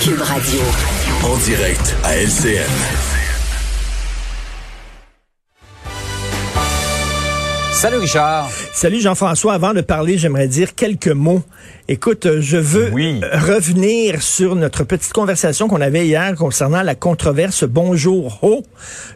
Cube Radio. En direct à LCN. Salut Richard. Salut Jean-François. Avant de parler, j'aimerais dire quelques mots. Écoute, euh, je veux Oui. euh, revenir sur notre petite conversation qu'on avait hier concernant la controverse Bonjour Ho,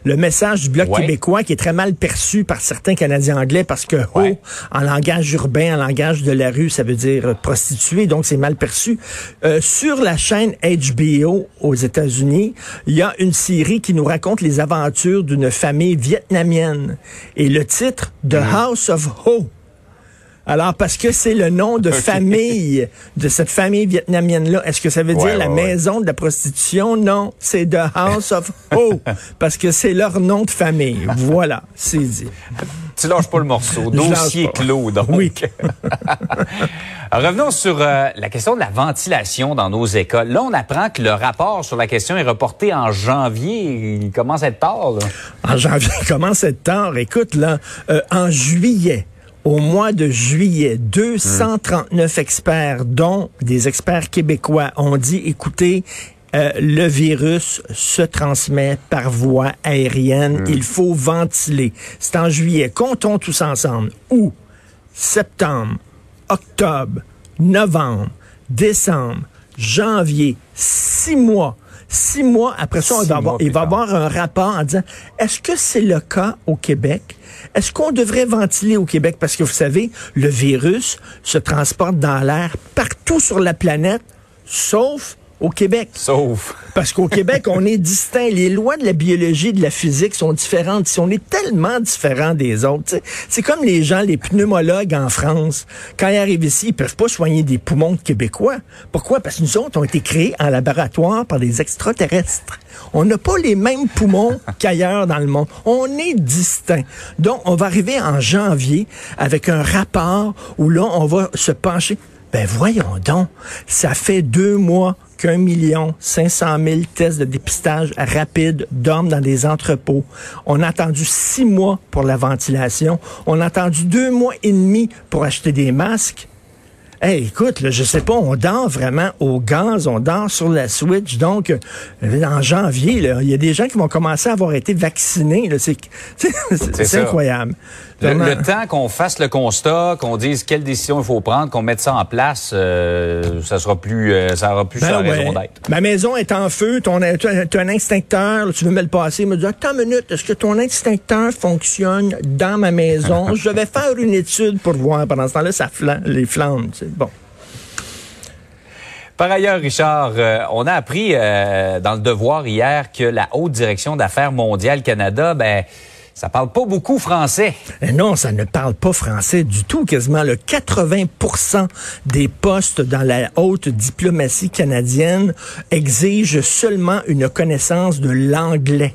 le message du Bloc Ouais. québécois qui est très mal perçu par certains Canadiens anglais parce que Ho, en langage urbain, en langage de la rue, ça veut dire euh, prostituée, donc c'est mal perçu. Euh, sur la chaîne HBO aux États-Unis, il y a une série qui nous raconte les aventures d'une famille vietnamienne. Et le titre, The House of Ho. Alors, parce que c'est le nom de famille de cette famille vietnamienne-là. Est-ce que ça veut Ouais, dire la ouais, ouais. maison de la prostitution? Non, c'est The House of Ho. Parce que c'est leur nom de famille. Voilà, c'est dit. Tu lâches pas le morceau. Dossier clos, donc. Oui. Revenons sur euh, la question de la ventilation dans nos écoles. Là, on apprend que le rapport sur la question est reporté en janvier. Il commence à être tard, là. En janvier, comment c'est tard? Écoute, là, euh, en juillet, au mois de juillet, 239 experts, dont des experts québécois, ont dit, écoutez, euh, le virus se transmet par voie aérienne. Il faut ventiler. C'est en juillet. Comptons tous ensemble. Août, septembre, octobre, novembre, décembre, janvier, six mois. Six mois après ça, on va avoir- il va avoir un rapport en disant est-ce que c'est le cas au Québec? Est-ce qu'on devrait ventiler au Québec? Parce que vous savez, le virus se transporte dans l'air partout sur la planète, sauf au Québec. Sauf. Parce qu'au Québec, on est distinct. Les lois de la biologie et de la physique sont différentes. Si on est tellement différents des autres, c'est comme les gens, les pneumologues en France. Quand ils arrivent ici, ils peuvent pas soigner des poumons de Québécois. Pourquoi? Parce que nous autres, ont été créés en laboratoire par des extraterrestres. On n'a pas les mêmes poumons qu'ailleurs dans le monde. On est distinct. Donc, on va arriver en janvier avec un rapport où là, on va se pencher. Ben voyons donc, ça fait deux mois qu'un million cinq cent mille tests de dépistage rapide dorment dans des entrepôts. On a attendu six mois pour la ventilation. On a attendu deux mois et demi pour acheter des masques. Hey, écoute, là, je sais pas, on dort vraiment au gaz, on dort sur la Switch. Donc, euh, en janvier, il y a des gens qui vont commencer à avoir été vaccinés. C'est incroyable. Le, temps qu'on fasse le constat, qu'on dise quelle décision il faut prendre, qu'on mette ça en place, euh, ça sera plus, euh, ça aura plus Ben sa ouais. raison d'être. Ma maison est en feu, ton, tu as un extincteur, là, tu veux me le passer, il me dit, attends une minute, est-ce que ton extincteur fonctionne dans ma maison? Je vais faire une étude pour voir. Pendant ce temps-là, ça flam les flammes. tu sais. Bon. Par ailleurs, Richard, euh, on a appris euh, dans le devoir hier que la haute direction d'affaires mondiales Canada, ben, ça parle pas beaucoup français. Eh non, ça ne parle pas français du tout. Quasiment le 80% des postes dans la haute diplomatie canadienne exigent seulement une connaissance de l'anglais.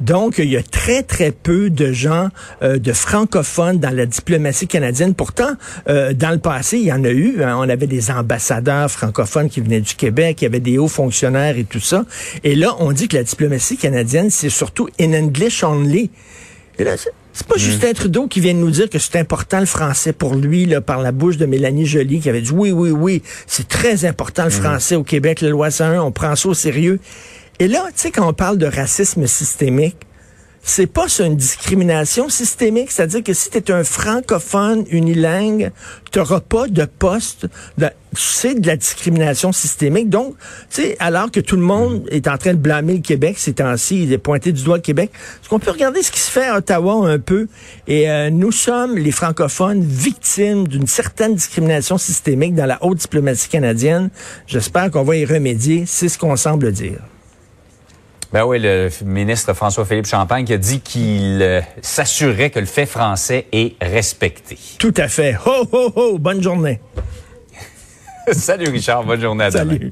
Donc, il y a très, très peu de gens, euh, de francophones dans la diplomatie canadienne. Pourtant, euh, dans le passé, il y en a eu. hein. On avait des ambassadeurs francophones qui venaient du Québec, il y avait des hauts fonctionnaires et tout ça. Et là, on dit que la diplomatie canadienne, c'est surtout in English only. Et là, c'est- pas Justin Trudeau qui vient de nous dire que c'est important le français pour lui, là, par la bouche de Mélanie Joly, qui avait dit oui, oui, oui, c'est très important le français au Québec, la loi 101, on prend ça au sérieux. Et là, tu sais, quand on parle de racisme systémique, c'est pas une discrimination systémique, c'est-à-dire que si tu es un francophone unilingue, tu n'auras pas de poste. De, c'est de la discrimination systémique. Donc, tu sais, alors que tout le monde est en train de blâmer le Québec ces temps-ci, de pointer du doigt le Québec, est-ce qu'on peut regarder ce qui se fait à Ottawa un peu? Et euh, nous sommes, les francophones, victimes d'une certaine discrimination systémique dans la haute diplomatie canadienne. J'espère qu'on va y remédier. C'est ce qu'on semble dire. Ben oui, le ministre François-Philippe Champagne qui a dit qu'il euh, s'assurait que le fait français est respecté. Tout à fait. Ho, ho, ho! Bonne journée. Salut Richard, bonne journée à demain. Salut.